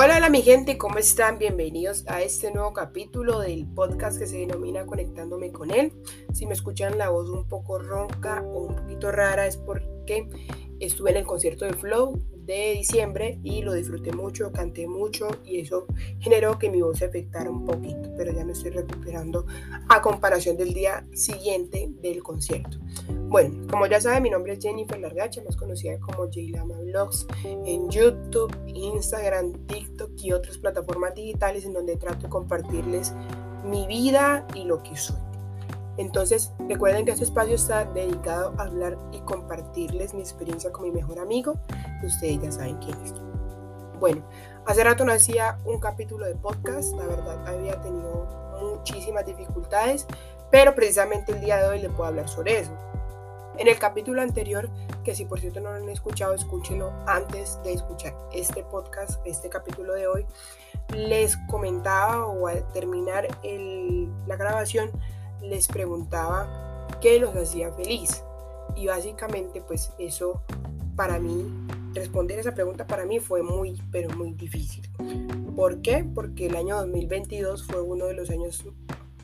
Hola, hola mi gente, ¿cómo están? Bienvenidos a este nuevo capítulo del podcast que se denomina Conectándome con él. Si me escuchan la voz un poco ronca o un poquito rara es porque estuve en el concierto de Flow de diciembre y lo disfruté mucho, canté mucho y eso generó que mi voz se afectara un poquito, pero ya me estoy recuperando a comparación del día siguiente del concierto. Bueno, como ya saben, mi nombre es Jennifer Largacha, más conocida como Lama Vlogs en YouTube, Instagram, TikTok y otras plataformas digitales en donde trato de compartirles mi vida y lo que soy. Entonces, recuerden que este espacio está dedicado a hablar y compartirles mi experiencia con mi mejor amigo. Ustedes ya saben quién es. Bueno, hace rato no hacía un capítulo de podcast, la verdad había tenido muchísimas dificultades, pero precisamente el día de hoy les puedo hablar sobre eso. En el capítulo anterior, que si por cierto no lo han escuchado, escúchenlo antes de escuchar este podcast, este capítulo de hoy, les comentaba o al terminar la grabación, les preguntaba qué los hacía feliz. Y básicamente pues eso para mí, responder esa pregunta para mí fue muy, pero muy difícil. ¿Por qué? Porque el año 2022 fue uno de los años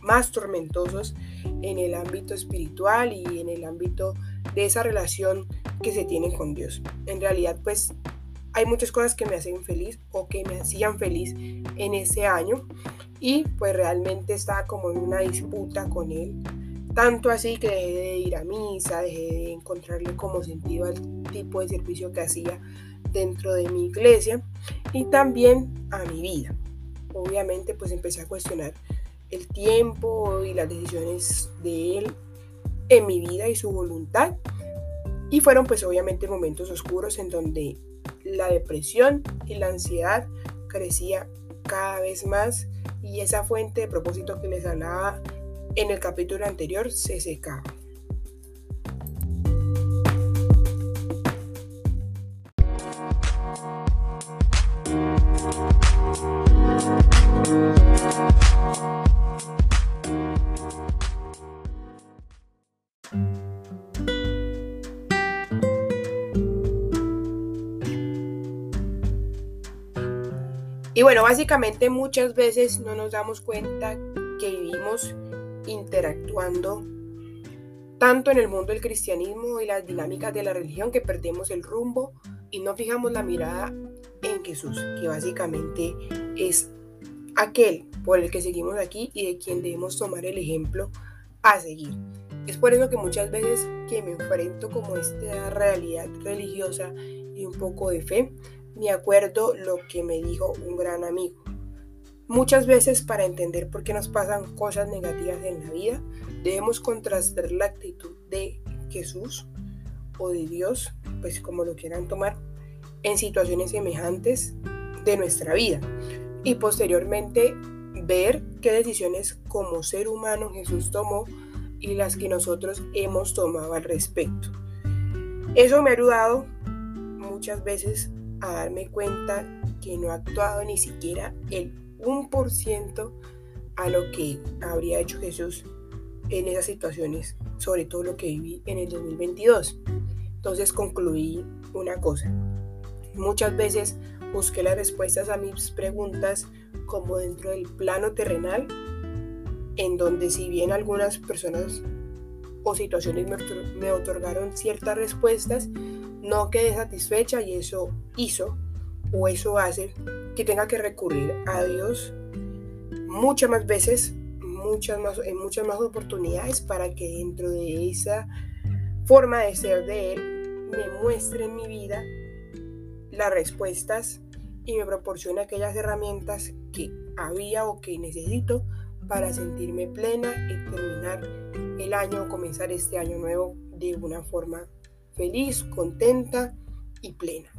más tormentosos en el ámbito espiritual y en el ámbito de esa relación que se tiene con Dios. En realidad, pues hay muchas cosas que me hacen feliz o que me hacían feliz en ese año y pues realmente estaba como en una disputa con él. Tanto así que dejé de ir a misa, dejé de encontrarle como sentido al tipo de servicio que hacía dentro de mi iglesia y también a mi vida. Obviamente pues empecé a cuestionar el tiempo y las decisiones de él en mi vida y su voluntad. Y fueron pues obviamente momentos oscuros en donde la depresión y la ansiedad crecía cada vez más y esa fuente de propósito que les hablaba en el capítulo anterior se secaba. Bueno, básicamente muchas veces no nos damos cuenta que vivimos interactuando tanto en el mundo del cristianismo y las dinámicas de la religión que perdemos el rumbo y no fijamos la mirada en Jesús, que básicamente es aquel por el que seguimos aquí y de quien debemos tomar el ejemplo a seguir. Es por eso que muchas veces que me enfrento como esta realidad religiosa y un poco de fe, me acuerdo lo que me dijo un gran amigo. Muchas veces para entender por qué nos pasan cosas negativas en la vida, debemos contrastar la actitud de Jesús o de Dios, pues como lo quieran tomar, en situaciones semejantes de nuestra vida. Y posteriormente ver qué decisiones como ser humano Jesús tomó y las que nosotros hemos tomado al respecto. Eso me ha ayudado muchas veces a darme cuenta que no he actuado ni siquiera el 1% a lo que habría hecho Jesús en esas situaciones, sobre todo lo que viví en el 2022. Entonces concluí una cosa. Muchas veces busqué las respuestas a mis preguntas como dentro del plano terrenal, en donde si bien algunas personas o situaciones me, otorgaron ciertas respuestas, no quedé satisfecha y eso hizo o eso hace que tenga que recurrir a Dios muchas más veces, muchas más, en muchas más oportunidades para que dentro de esa forma de ser de Él me muestre en mi vida las respuestas y me proporcione aquellas herramientas que había o que necesito para sentirme plena y terminar el año o comenzar este año nuevo de una forma feliz, contenta y plena.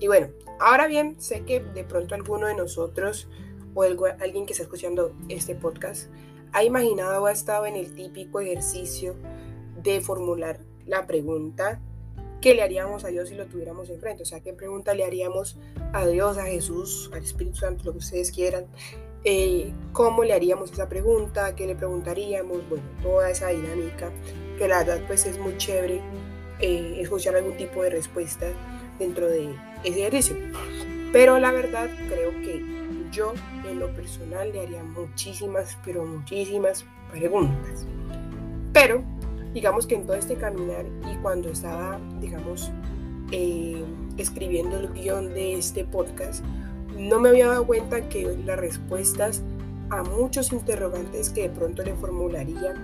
Y bueno, ahora bien, sé que de pronto alguno de nosotros o alguien que está escuchando este podcast ha imaginado o ha estado en el típico ejercicio de formular la pregunta ¿qué le haríamos a Dios si lo tuviéramos enfrente? O sea, ¿qué pregunta le haríamos a Dios, a Jesús, al Espíritu Santo, lo que ustedes quieran, eh, cómo le haríamos esa pregunta, qué le preguntaríamos, bueno, toda esa dinámica, que la verdad pues es muy chévere eh, escuchar algún tipo de respuesta dentro de ese ejercicio. Pero la verdad creo que yo en lo personal le haría muchísimas, pero muchísimas preguntas. Pero digamos que en todo este caminar y cuando estaba, digamos, eh, escribiendo el guion de este podcast, no me había dado cuenta que las respuestas a muchos interrogantes que de pronto le formularía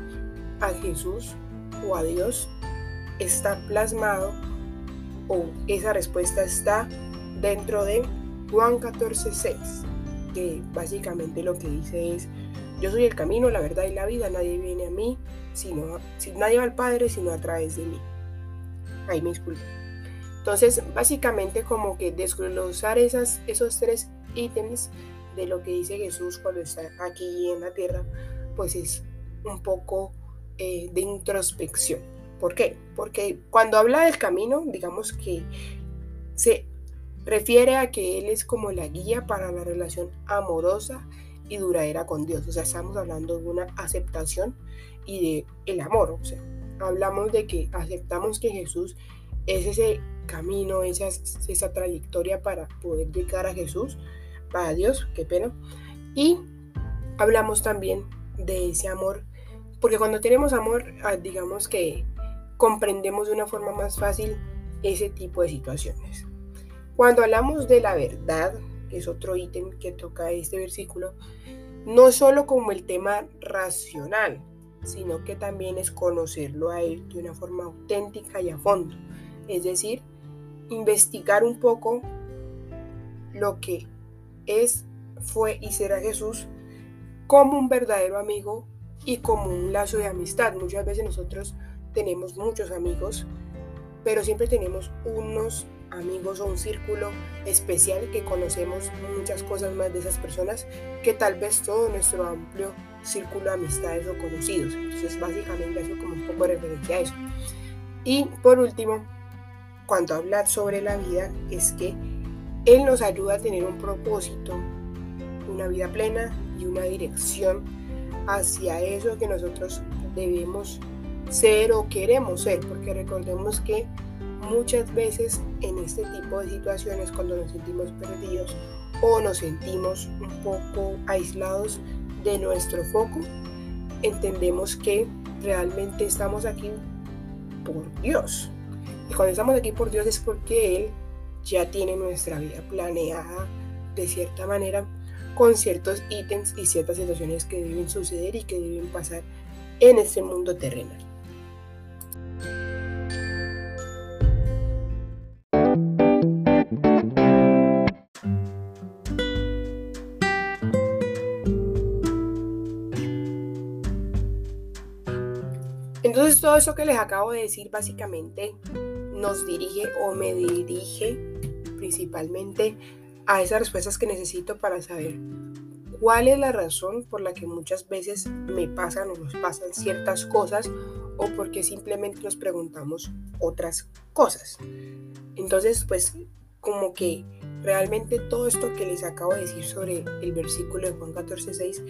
a Jesús o a Dios está plasmado o esa respuesta está dentro de Juan 14:6, que básicamente lo que dice es, yo soy el camino, la verdad y la vida, nadie viene a mí, sino, si nadie va al Padre sino a través de mí. Ahí me disculpo. Entonces, básicamente como que desglosar esas, esos tres ítems de lo que dice Jesús cuando está aquí en la tierra, pues es un poco eh, de introspección. ¿Por qué? Porque cuando habla del camino, digamos que se refiere a que Él es como la guía para la relación amorosa y duradera con Dios. O sea, estamos hablando de una aceptación y de el amor. O sea, hablamos de que aceptamos que Jesús es ese camino, esa, esa trayectoria para poder llegar a Jesús, para Dios, qué pena. Y hablamos también de ese amor, porque cuando tenemos amor, ah, digamos que comprendemos de una forma más fácil ese tipo de situaciones. Cuando hablamos de la verdad, que es otro ítem que toca este versículo, no solo como el tema racional, sino que también es conocerlo a Él de una forma auténtica y a fondo. Es decir, investigar un poco lo que es, fue y será Jesús como un verdadero amigo y como un lazo de amistad. Muchas veces nosotros tenemos muchos amigos, pero siempre tenemos unos amigos o un círculo especial que conocemos muchas cosas más de esas personas que tal vez todo nuestro amplio círculo de amistades o conocidos. Entonces básicamente eso como un poco de a eso. Y por último, cuando habla sobre la vida es que Él nos ayuda a tener un propósito, una vida plena y una dirección hacia eso que nosotros debemos ser o queremos ser, porque recordemos que muchas veces en este tipo de situaciones cuando nos sentimos perdidos o nos sentimos un poco aislados de nuestro foco, entendemos que realmente estamos aquí por Dios, y cuando estamos aquí por Dios es porque Él ya tiene nuestra vida planeada de cierta manera con ciertos ítems y ciertas situaciones que deben suceder y que deben pasar en este mundo terrenal. Todo eso que les acabo de decir básicamente nos dirige o me dirige principalmente a esas respuestas que necesito para saber cuál es la razón por la que muchas veces me pasan o nos pasan ciertas cosas o porque simplemente nos preguntamos otras cosas. Entonces, pues como que realmente todo esto que les acabo de decir sobre el versículo de Juan 14:6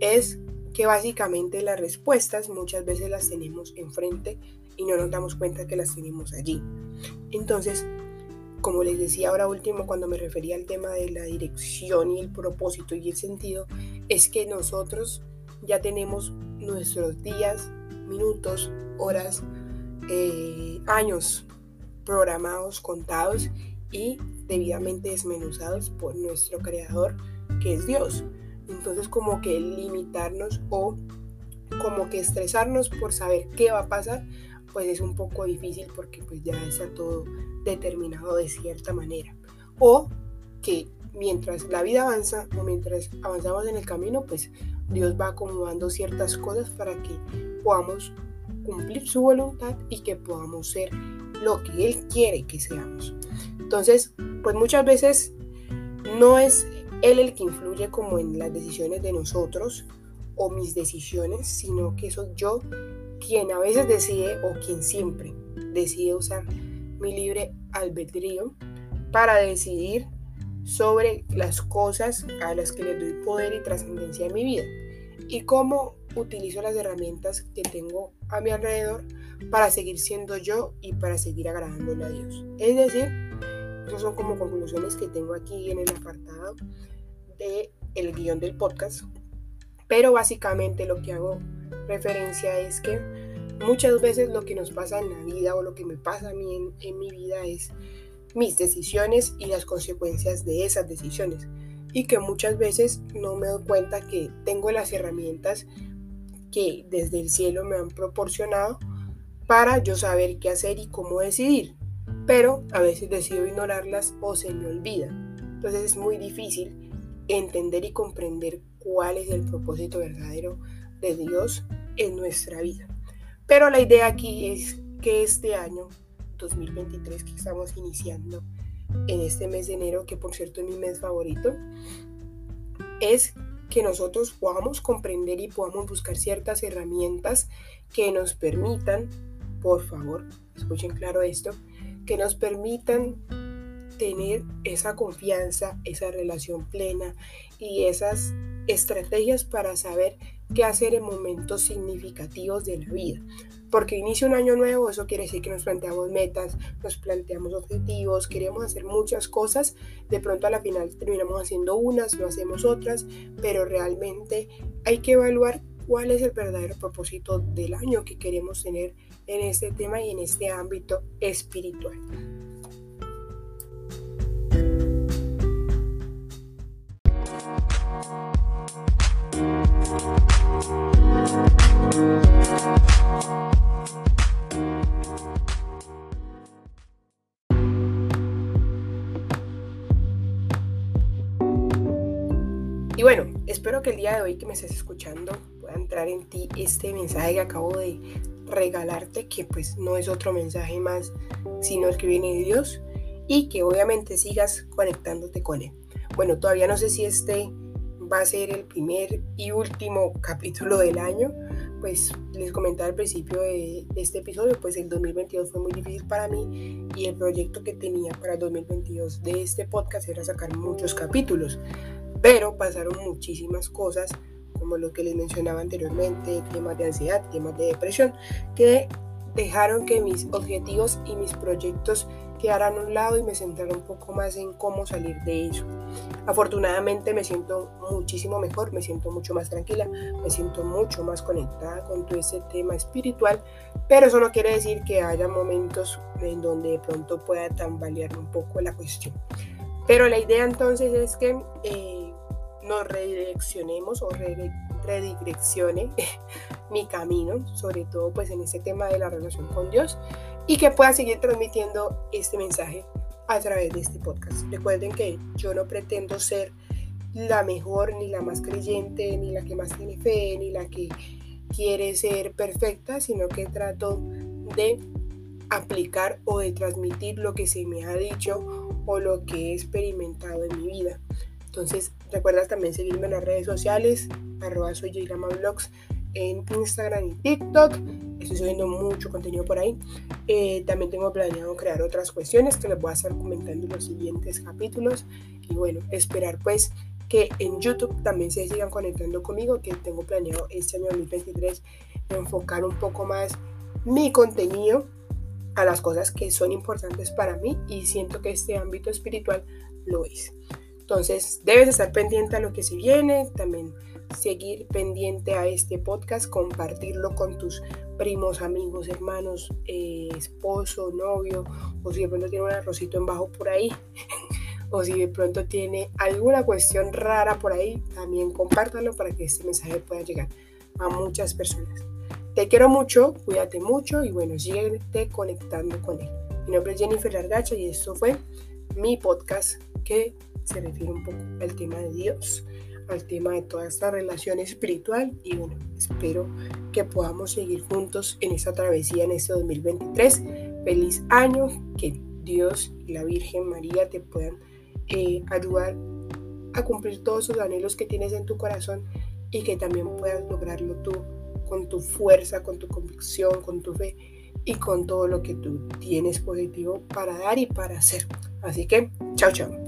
es que básicamente las respuestas muchas veces las tenemos enfrente y no nos damos cuenta que las tenemos allí. Entonces, como les decía ahora último cuando me refería al tema de la dirección y el propósito y el sentido, es que nosotros ya tenemos nuestros días, minutos, horas, eh, años programados, contados y debidamente desmenuzados por nuestro creador que es Dios. Entonces como que limitarnos o como que estresarnos por saber qué va a pasar, pues es un poco difícil porque pues ya está todo determinado de cierta manera. O que mientras la vida avanza o mientras avanzamos en el camino, pues Dios va acomodando ciertas cosas para que podamos cumplir su voluntad y que podamos ser lo que Él quiere que seamos. Entonces, pues muchas veces no es Él el que influye como en las decisiones de nosotros o mis decisiones, sino que soy yo quien a veces decide o quien siempre decide usar mi libre albedrío para decidir sobre las cosas a las que les doy poder y trascendencia en mi vida y cómo utilizo las herramientas que tengo a mi alrededor para seguir siendo yo y para seguir agradándole a Dios. Es decir, esas son como conclusiones que tengo aquí en el apartado del el guion del podcast. Pero básicamente lo que hago referencia es que muchas veces lo que nos pasa en la vida o lo que me pasa a mí en, en mi vida es mis decisiones y las consecuencias de esas decisiones. Y que muchas veces no me doy cuenta que tengo las herramientas que desde el cielo me han proporcionado para yo saber qué hacer y cómo decidir. Pero a veces decido ignorarlas o se me olvida. Entonces es muy difícil entender y comprender cuál es el propósito verdadero de Dios en nuestra vida. Pero la idea aquí es que este año 2023 que estamos iniciando en este mes de enero, que por cierto es mi mes favorito, es que nosotros podamos comprender y podamos buscar ciertas herramientas que nos permitan, por favor, escuchen claro esto, que nos permitan tener esa confianza, esa relación plena y esas estrategias para saber qué hacer en momentos significativos de la vida. Porque inicia un año nuevo, eso quiere decir que nos planteamos metas, nos planteamos objetivos, queremos hacer muchas cosas, de pronto a la final terminamos haciendo unas, no hacemos otras, pero realmente hay que evaluar cuál es el verdadero propósito del año que queremos tener en este tema y en este ámbito espiritual. Y bueno, espero que el día de hoy que me estés escuchando pueda entrar en ti este mensaje que acabo de regalarte, que pues no es otro mensaje más, sino el que viene de Dios y que obviamente sigas conectándote con Él. Bueno, todavía no sé si este va a ser el primer y último capítulo del año. Pues les comentaba al principio de, este episodio, pues el 2022 fue muy difícil para mí y el proyecto que tenía para el 2022 de este podcast era sacar muchos capítulos. Pero pasaron muchísimas cosas, como lo que les mencionaba anteriormente, temas de ansiedad, temas de depresión, que dejaron que mis objetivos y mis proyectos quedaran a un lado y me centrara un poco más en cómo salir de eso. Afortunadamente me siento muchísimo mejor, me siento mucho más tranquila, me siento mucho más conectada con todo ese tema espiritual, pero eso no quiere decir que haya momentos en donde de pronto pueda tambalear un poco la cuestión. Pero la idea entonces es que eh, nos redireccionemos o redireccione mi camino, sobre todo pues en este tema de la relación con Dios y que pueda seguir transmitiendo este mensaje a través de este podcast. Recuerden que yo no pretendo ser la mejor, ni la más creyente, ni la que más tiene fe, ni la que quiere ser perfecta, sino que trato de aplicar o de transmitir lo que se me ha dicho o lo que he experimentado en mi vida. Entonces, recuerda también seguirme en las redes sociales, arroba soy Vlogs en Instagram y TikTok. Estoy subiendo mucho contenido por ahí. Eh, también tengo planeado crear otras cuestiones que les voy a estar comentando en los siguientes capítulos. Y bueno, esperar pues que en YouTube también se sigan conectando conmigo, que tengo planeado este año 2023 enfocar un poco más mi contenido a las cosas que son importantes para mí y siento que este ámbito espiritual lo es. Entonces, debes estar pendiente a lo que se viene, también seguir pendiente a este podcast, compartirlo con tus primos, amigos, hermanos, eh, esposo, novio, o si de pronto tiene un arrocito en bajo por ahí, o si de pronto tiene alguna cuestión rara por ahí, también compártalo para que este mensaje pueda llegar a muchas personas. Te quiero mucho, cuídate mucho y bueno, síguete conectando con él. Mi nombre es Jennifer Largacha y esto fue mi podcast que se refiere un poco al tema de Dios, al tema de toda esta relación espiritual y bueno, espero que podamos seguir juntos en esta travesía en este 2023. Feliz año, que Dios y la Virgen María te puedan eh, ayudar a cumplir todos sus anhelos que tienes en tu corazón y que también puedas lograrlo tú con tu fuerza, con tu convicción, con tu fe y con todo lo que tú tienes positivo para dar y para hacer. Así que, chao, chao.